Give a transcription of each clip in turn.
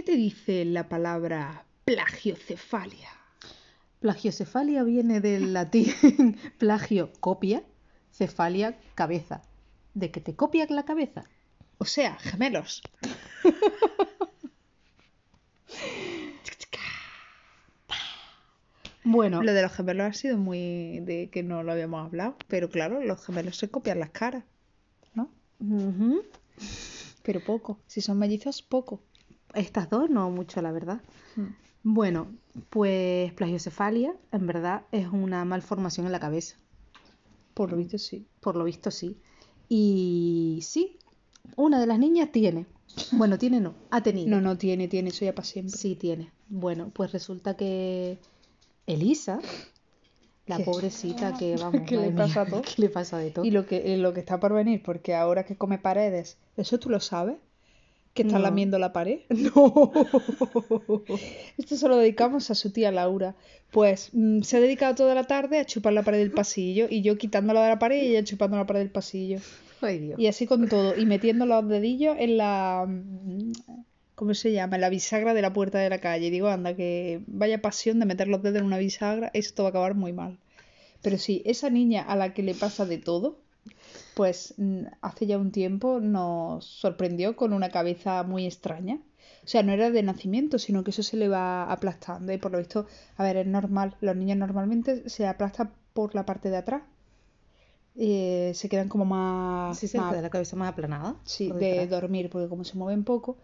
¿qué te dice la palabra plagiocefalia? Plagiocefalia viene del latín plagio, copia, cefalia, cabeza. ¿De que te copia la cabeza? O sea, gemelos. Bueno, Lo de los gemelos ha sido muy de que no lo habíamos hablado, pero claro, los gemelos se copian las caras, ¿no? Pero poco. Si son mellizos, poco. Estas dos no mucho, la verdad. Mm. Bueno, pues plagiocefalia en verdad es una malformación en la cabeza. Por lo visto, sí. Por lo visto sí. Y sí, una de las niñas tiene. Bueno, tiene no, ha tenido. No, no tiene, tiene eso ya para siempre. Sí, tiene. Bueno, pues resulta que Elisa, la ¿Qué? pobrecita que vamos, ¿Qué le pasa a todo? ¿Qué le pasa de todo? Y lo que, eh, lo que está por venir, porque ahora que come paredes, ¿eso tú lo sabes? ¿Que está No. lamiendo la pared? No. Esto se lo dedicamos a su tía Laura. Pues mm, se ha dedicado toda la tarde a chupar la pared del pasillo y yo quitándola de la pared y ella chupando la pared del pasillo. Ay, Dios. Y así con todo. Y metiendo los dedillos en la... mm, ¿Cómo se llama? En la bisagra de la puerta de la calle. Y digo, anda, que vaya pasión de meter los dedos en una bisagra, esto va a acabar muy mal. Pero sí, esa niña a la que le pasa de todo, pues hace ya un tiempo nos sorprendió con una cabeza muy extraña. O sea, no era de nacimiento, sino que eso se le va aplastando. Y por lo visto, a ver, es normal. Los niños normalmente se aplastan por la parte de atrás. Eh, se quedan como más, Sí, se más- queda la cabeza más aplanada. sí, de dormir, porque como se mueven poco.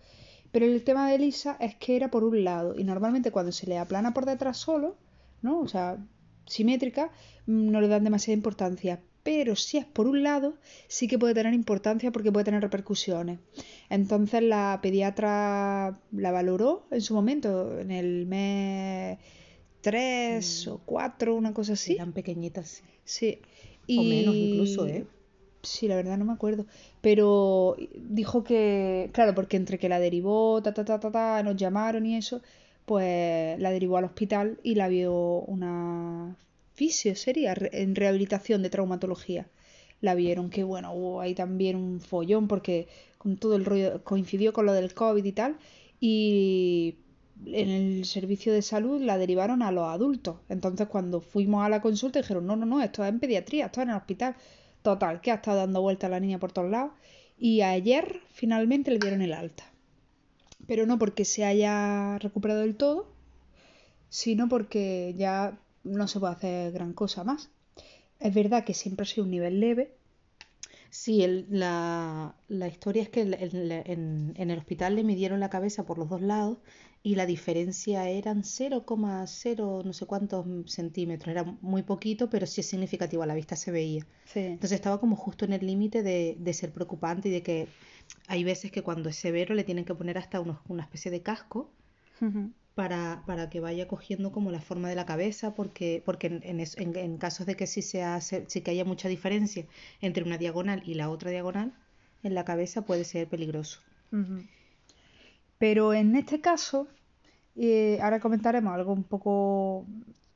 Pero el tema de Elisa es que era por un lado. Y normalmente cuando se le aplana por detrás solo, ¿no? O sea, simétrica, mm, no le dan demasiada importancia. Pero si es por un lado, sí que puede tener importancia porque puede tener repercusiones. Entonces la pediatra la valoró en su momento, en el mes 3 o 4, una cosa así. Eran pequeñitas. sí. Sí. O menos Y- incluso, ¿eh? Sí, la verdad no me acuerdo. Pero dijo que, claro, porque entre que la derivó, ta, ta, ta, ta, ta, nos llamaron y eso, pues la derivó al hospital y la vio una fisio, sería, en rehabilitación de traumatología. La vieron que, bueno, hubo ahí también un follón porque con todo el rollo coincidió con lo del COVID y tal. Y en el servicio de salud la derivaron a los adultos. Entonces, cuando fuimos a la consulta, dijeron: No, no, no, esto es en pediatría, esto es en el hospital. Total, que ha estado dando vueltas la niña por todos lados. Y ayer finalmente le dieron el alta. Pero no porque se haya recuperado del todo, sino porque ya no se puede hacer gran cosa más. Es verdad que siempre ha sido un nivel leve. Sí, el- la, la historia es que el- el- en, en el hospital le midieron la cabeza por los dos lados y la diferencia eran 0,0 no sé cuántos centímetros. Era muy poquito, pero sí es significativo. A la vista se veía. Sí. Entonces estaba como justo en el límite de, de ser preocupante y de que hay veces que cuando es severo le tienen que poner hasta unos- una especie de casco Ujú. Para, para que vaya cogiendo como la forma de la cabeza, porque, porque en, en, en- casos de que sí, se hace, sí que haya mucha diferencia entre una diagonal y la otra diagonal, en la cabeza puede ser peligroso. Pero en este caso, eh, ahora comentaremos algo un poco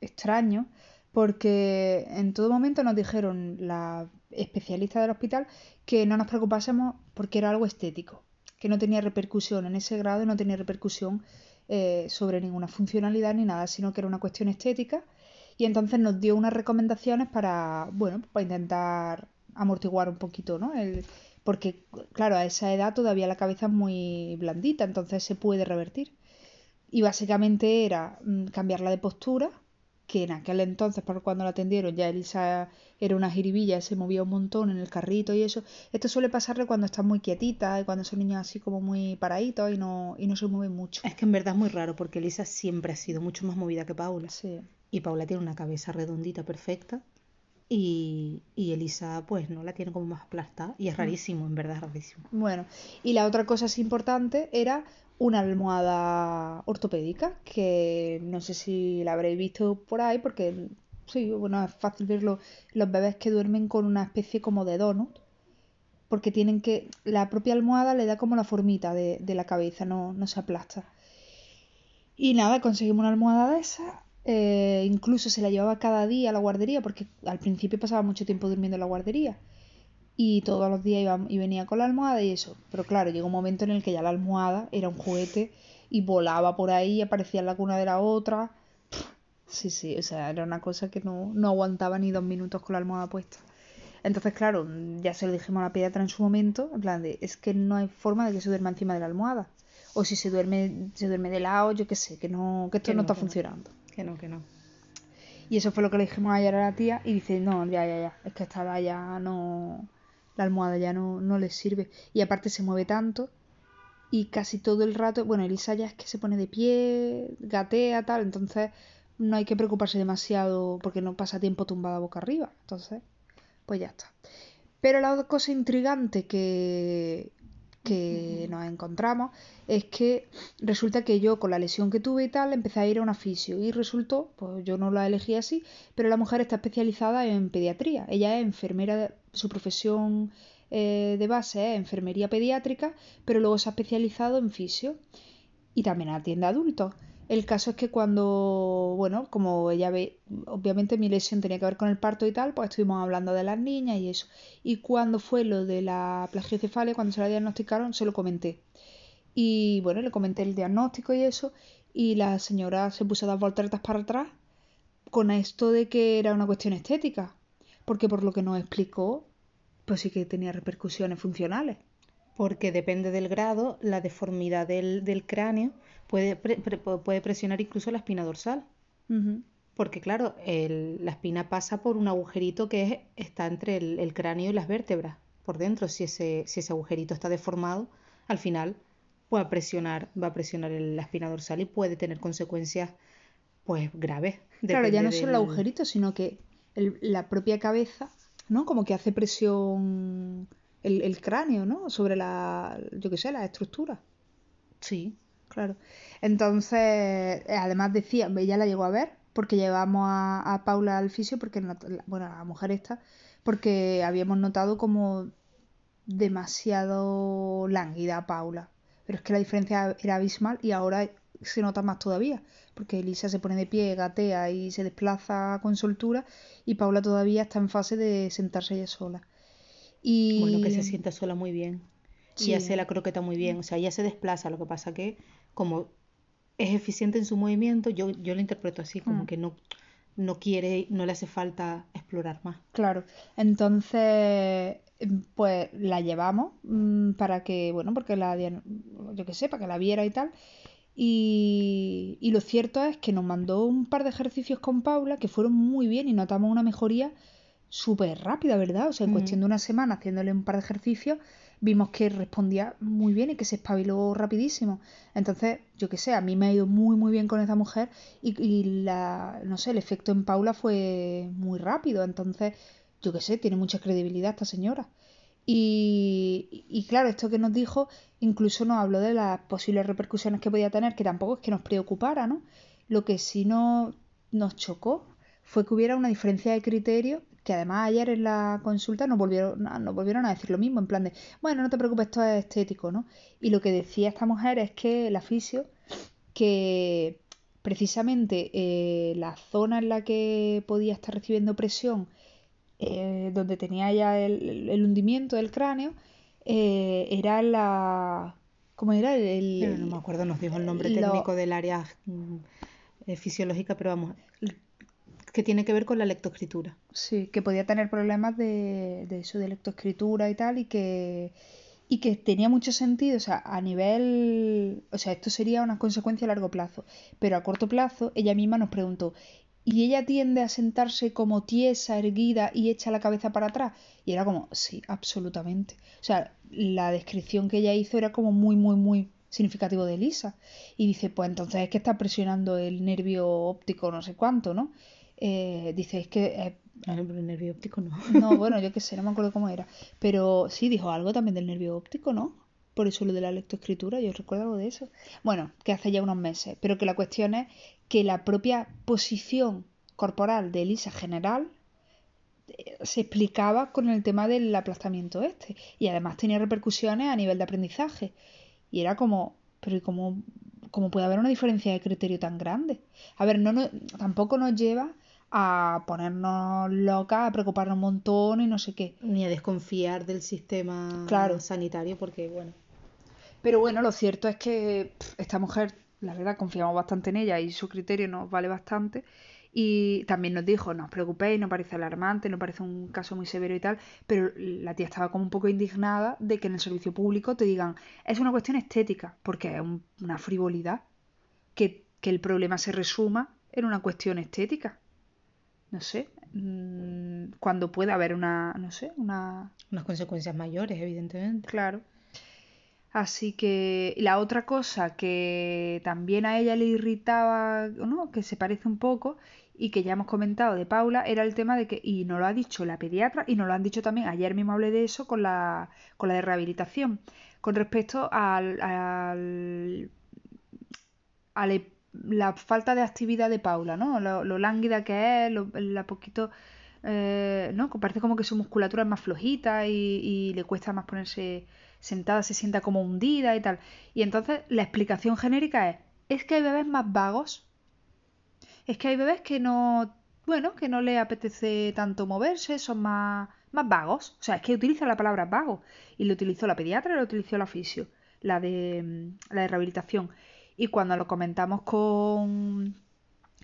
extraño, porque en todo momento nos dijeron la especialista del hospital que no nos preocupásemos porque era algo estético, que no tenía repercusión en ese grado, no tenía repercusión eh, sobre ninguna funcionalidad ni nada, sino que era una cuestión estética. Y entonces nos dio unas recomendaciones para, bueno, para intentar amortiguar un poquito, ¿no? El, porque, claro, a esa edad todavía la cabeza es muy blandita, entonces se puede revertir. Y básicamente era mm, cambiarla de postura, que en aquel entonces, por cuando la atendieron, ya Elisa era una jiribilla, se movía un montón en el carrito y eso. Esto suele pasarle cuando están muy quietitas y cuando son niños así como muy paraditos y no, y no se mueven mucho. Es que en verdad es muy raro, porque Elisa siempre ha sido mucho más movida que Paula. Sí. Y Paula tiene una cabeza redondita, perfecta. Y, y Elisa, pues, no la tiene como más aplastada. Y es rarísimo, en verdad es rarísimo. Bueno, y la otra cosa así importante era una almohada ortopédica, que no sé si la habréis visto por ahí, porque sí, bueno, es fácil verlo, los bebés que duermen con una especie como de donut, porque tienen que, la propia almohada le da como la formita de, de la cabeza, no, no se aplasta. Y nada, conseguimos una almohada de esa. Eh, incluso se la llevaba cada día a la guardería, porque al principio pasaba mucho tiempo durmiendo en la guardería. y todos los días iba y venía con la almohada y eso. Pero claro, llegó un momento en el que ya la almohada era un juguete y volaba por ahí, aparecía en la cuna de la otra. Sí, sí, o sea, era una cosa que no, no aguantaba ni dos minutos con la almohada puesta. Entonces, claro, ya se lo dijimos a la pediatra en su momento, en plan de, es que no hay forma de que se duerma encima de la almohada. O si se duerme, se duerme de lado, yo qué sé, que no, que esto no, está funcionando. Que no, que no. Y eso fue lo que le dijimos ayer a la tía y dice, no, ya, ya, ya, es que esta ya no, la almohada ya no, no le sirve. Y aparte se mueve tanto y casi todo el rato, bueno, Elisa ya es que se pone de pie, gatea, tal, entonces no hay que preocuparse demasiado porque no pasa tiempo tumbada boca arriba. Entonces, pues ya está. Pero la otra cosa intrigante que, que nos encontramos es que resulta que yo con la lesión que tuve y tal empecé a ir a un fisio y resultó, pues yo no la elegí así, pero la mujer está especializada en pediatría. Ella es enfermera, su profesión eh, de base es enfermería pediátrica, pero luego se ha especializado en fisio y también atiende a adultos. El caso es que cuando, bueno, como ella ve, obviamente mi lesión tenía que ver con el parto y tal, pues estuvimos hablando de las niñas y eso. Y cuando fue lo de la plagiocefalia, cuando se la diagnosticaron, se lo comenté. Y bueno, le comenté el diagnóstico y eso, y la señora se puso a dar volteretas para atrás con esto de que era una cuestión estética, porque por lo que nos explicó, pues sí que tenía repercusiones funcionales porque depende del grado, la deformidad del, del cráneo puede, puede presionar incluso la espina dorsal. Porque claro, el, la espina pasa por un agujerito que está entre el, cráneo y las vértebras, por dentro. Si ese, si ese agujerito está deformado, al final va a presionar, va a presionar la espina dorsal y puede tener consecuencias pues graves. Claro, ya no solo el agujerito, sino que la propia cabeza, ¿no? Como que hace presión el, cráneo, ¿no? Sobre la, yo qué sé, la estructura. Sí. Claro. Entonces, eh, además decía, ella la llegó a ver porque llevamos a, Paula al fisio, porque, bueno, a la mujer esta, porque habíamos notado como demasiado lánguida a Paula. Pero es que la diferencia era abismal y ahora se nota más todavía, porque Elisa se pone de pie, gatea y se desplaza con soltura y Paula todavía está en fase de sentarse ella sola. Y... Bueno, que se sienta sola muy bien. Y hace la croqueta muy bien. O sea, ella se desplaza. Lo que pasa que, como es eficiente en su movimiento, yo, yo lo interpreto así, como mm. que no, no quiere, no le hace falta explorar más. Claro. Entonces, pues la llevamos mm, para que, bueno, porque la, yo que sé, para que la viera y tal. Y, y, lo cierto es que nos mandó un par de ejercicios con Paula que fueron muy bien y notamos una mejoría súper rápida, ¿verdad? O sea, en cuestión de una semana, haciéndole un par de ejercicios, vimos que respondía muy bien y que se espabiló rapidísimo. Entonces, yo qué sé, a mí me ha ido muy, muy bien con esa mujer y, la, no sé, el efecto en Paula fue muy rápido. Entonces, yo qué sé, tiene mucha credibilidad esta señora. Y, y, claro, esto que nos dijo incluso nos habló de las posibles repercusiones que podía tener, que tampoco es que nos preocupara, ¿no? Lo que sí no, nos chocó fue que hubiera una diferencia de criterio que además ayer en la consulta nos volvieron, nos volvieron a decir lo mismo, en plan de, bueno, no te preocupes, esto es estético, ¿no? Y lo que decía esta mujer es que la fisio, que precisamente eh, la zona en la que podía estar recibiendo presión, eh, donde tenía ya el, hundimiento del cráneo, eh, era la... ¿Cómo era? El, no me acuerdo, nos dijo el nombre técnico del área mm, fisiológica, pero vamos, que tiene que ver con la lectoescritura. Sí, que podía tener problemas de, de eso, de lectoescritura y tal, y que, y que tenía mucho sentido, o sea, a nivel, o sea, esto sería una consecuencia a largo plazo, pero a corto plazo ella misma nos preguntó, ¿y ella tiende a sentarse como tiesa, erguida y echa la cabeza para atrás? Y era como, sí, absolutamente. O sea, la descripción que ella hizo era como muy, muy, muy significativo de Elisa. Y dice, pues entonces es que está presionando el nervio óptico no sé cuánto, ¿no? Eh, dice, es que... Eh, el nervio óptico no. No, bueno, yo qué sé, no me acuerdo cómo era. Pero sí, dijo algo también del nervio óptico, ¿no? Por eso lo de la lectoescritura, yo recuerdo algo de eso. Bueno, que hace ya unos meses, pero que la cuestión es que la propia posición corporal de Elisa general eh, se explicaba con el tema del aplastamiento este y además tenía repercusiones a nivel de aprendizaje y era como pero ¿y cómo, cómo puede haber una diferencia de criterio tan grande? A ver, no, no tampoco nos lleva a ponernos locas, a preocuparnos un montón y no sé qué. Ni a desconfiar del sistema Claro. sanitario porque, bueno, Pero bueno, lo cierto es que pff, esta mujer, la verdad, confiamos bastante en ella y su criterio nos vale bastante. Y también nos dijo, no os preocupéis, no parece alarmante, no parece un caso muy severo y tal, pero la tía estaba como un poco indignada de que en el servicio público te digan, es una cuestión estética, porque es un- una frivolidad, que, que el problema se resuma en una cuestión estética. No sé, mm, cuando pueda haber una, no sé, una, unas consecuencias mayores, evidentemente. Claro. Así que la otra cosa que también a ella le irritaba, ¿no? Que se parece un poco y que ya hemos comentado de Paula, era el tema de que, y nos lo ha dicho la pediatra y nos lo han dicho también, ayer mismo hablé de eso con la, con la de rehabilitación, con respecto al, al- a le- la falta de actividad de Paula, ¿no? Lo, lo lánguida que es, lo, la poquito, eh, ¿no? Parece como que su musculatura es más flojita y, y le cuesta más ponerse sentada, se sienta como hundida y tal. Y entonces la explicación genérica es, es que hay bebés más vagos. Es que hay bebés que no, bueno, que no les apetece tanto moverse, son más, más vagos. O sea, es que utiliza la palabra vago. Y lo utilizó la pediatra lo utilizó la fisio, la de, la de rehabilitación. Y cuando lo comentamos con,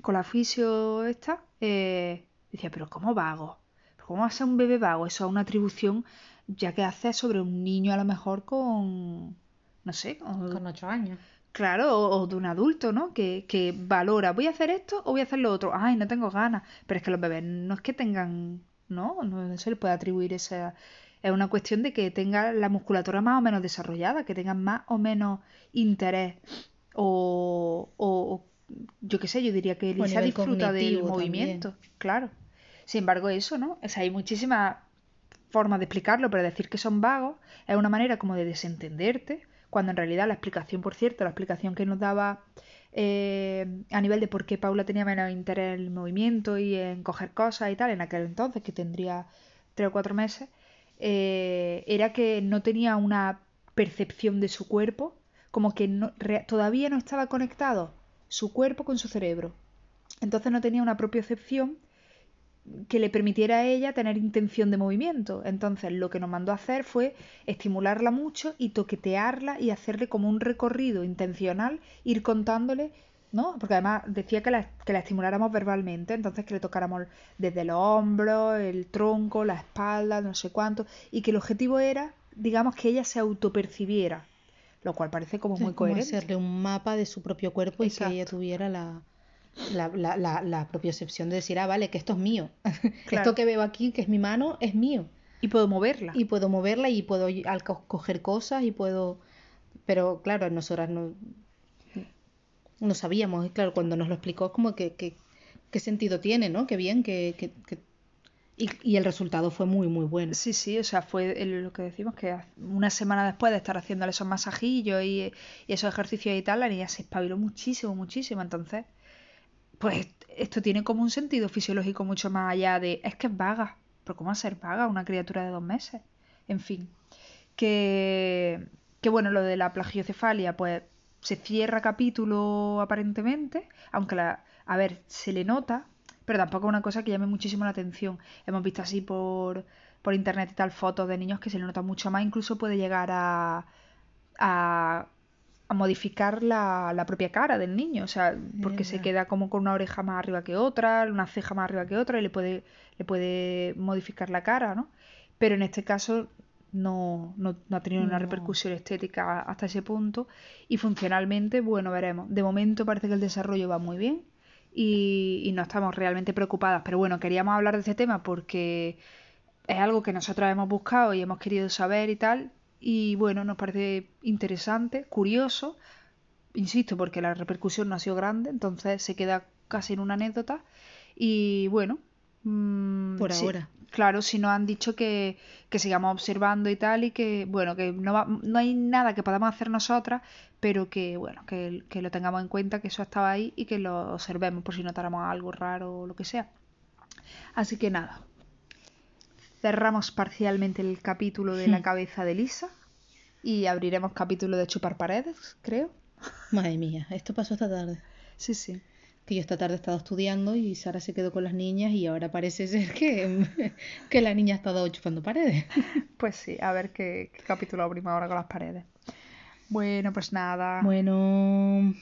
con la fisio esta, eh, decía, pero ¿cómo vago? ¿Pero ¿Cómo va a ser un bebé vago? Eso es una atribución ya que hace sobre un niño a lo mejor con, no sé, con- Con ocho años. Claro, o, o de un adulto, ¿no? Que, que valora, voy a hacer esto o voy a hacer lo otro. Ay, no tengo ganas. Pero es que los bebés no es que tengan, ¿no? No se les puede atribuir esa... Es una cuestión de que tengan la musculatura más o menos desarrollada, que tengan más o menos interés. O, o- yo qué sé, yo diría que Elisa disfruta del movimiento. Claro. Sin embargo, eso, ¿no? O sea, hay muchísimas formas de explicarlo, pero decir que son vagos es una manera como de desentenderte, cuando en realidad la explicación, por cierto, la explicación que nos daba eh, a nivel de por qué Paula tenía menos interés en el movimiento y en coger cosas y tal, en aquel entonces, que tendría tres o cuatro meses, eh, era que no tenía una percepción de su cuerpo, como que no- re- todavía no estaba conectado su cuerpo con su cerebro. Entonces no tenía una propiocepción que le permitiera a ella tener intención de movimiento. Entonces lo que nos mandó a hacer fue estimularla mucho y toquetearla y hacerle como un recorrido intencional, ir contándole, ¿no? Porque además decía que la, que la estimuláramos verbalmente, entonces que le tocáramos desde los hombros, el tronco, la espalda, no sé cuánto, y que el objetivo era, digamos, que ella se autopercibiera, lo cual parece como muy coherente. hacerle un mapa de su propio cuerpo y que ella tuviera la, la, la, la, la propiocepción de decir, ah, vale, que esto es mío. Claro. Esto que veo aquí, que es mi mano, es mío. Y puedo moverla. Y puedo moverla y puedo al co- coger cosas y puedo... Pero claro, nosotras no, no sabíamos. Y claro, cuando nos lo explicó, es como que, que- qué sentido tiene, ¿no? Qué bien, que, que, que- Y, y el resultado fue muy, muy bueno. Sí, sí, o sea, fue lo que decimos, que una semana después de estar haciéndole esos masajillos y, esos ejercicios y tal, la niña se espabiló muchísimo, muchísimo. Entonces, pues esto tiene como un sentido fisiológico mucho más allá de, es que es vaga, pero ¿cómo ser vaga una criatura de dos meses? En fin, que, que bueno, lo de la plagiocefalia, pues se cierra capítulo aparentemente, aunque la, a ver, se le nota, pero tampoco es una cosa que llame muchísimo la atención. Hemos visto así por, por internet y tal fotos de niños que se le nota mucho más, incluso puede llegar a, a, a modificar la, la propia cara del niño, o sea, porque se queda como con una oreja más arriba que otra, una ceja más arriba que otra y le puede, le puede modificar la cara, ¿no? Pero en este caso no, no, no ha tenido una repercusión estética hasta ese punto y funcionalmente, bueno, veremos. De momento parece que el desarrollo va muy bien y, y no estamos realmente preocupadas, pero bueno, queríamos hablar de este tema porque es algo que nosotros hemos buscado y hemos querido saber y tal. Y bueno, nos parece interesante, curioso, insisto, porque la repercusión no ha sido grande, entonces se queda casi en una anécdota. Y bueno, mm, Por sí, ahora. claro, si nos han dicho que, que sigamos observando y tal, y que bueno, que no, va- no hay nada que podamos hacer nosotras, pero que bueno, que, que lo tengamos en cuenta, que eso estaba ahí y que lo observemos por si notáramos algo raro o lo que sea. Así que nada, cerramos parcialmente el capítulo de la cabeza de Lisa y abriremos capítulo de chupar paredes, creo. Madre mía, esto pasó esta tarde. Sí, sí. Que yo esta tarde he estado estudiando y Sara se quedó con las niñas y ahora parece ser que, que la niña ha estado chupando paredes. Pues sí, a ver qué, qué capítulo abrimos ahora con las paredes. Bueno, pues nada. Bueno.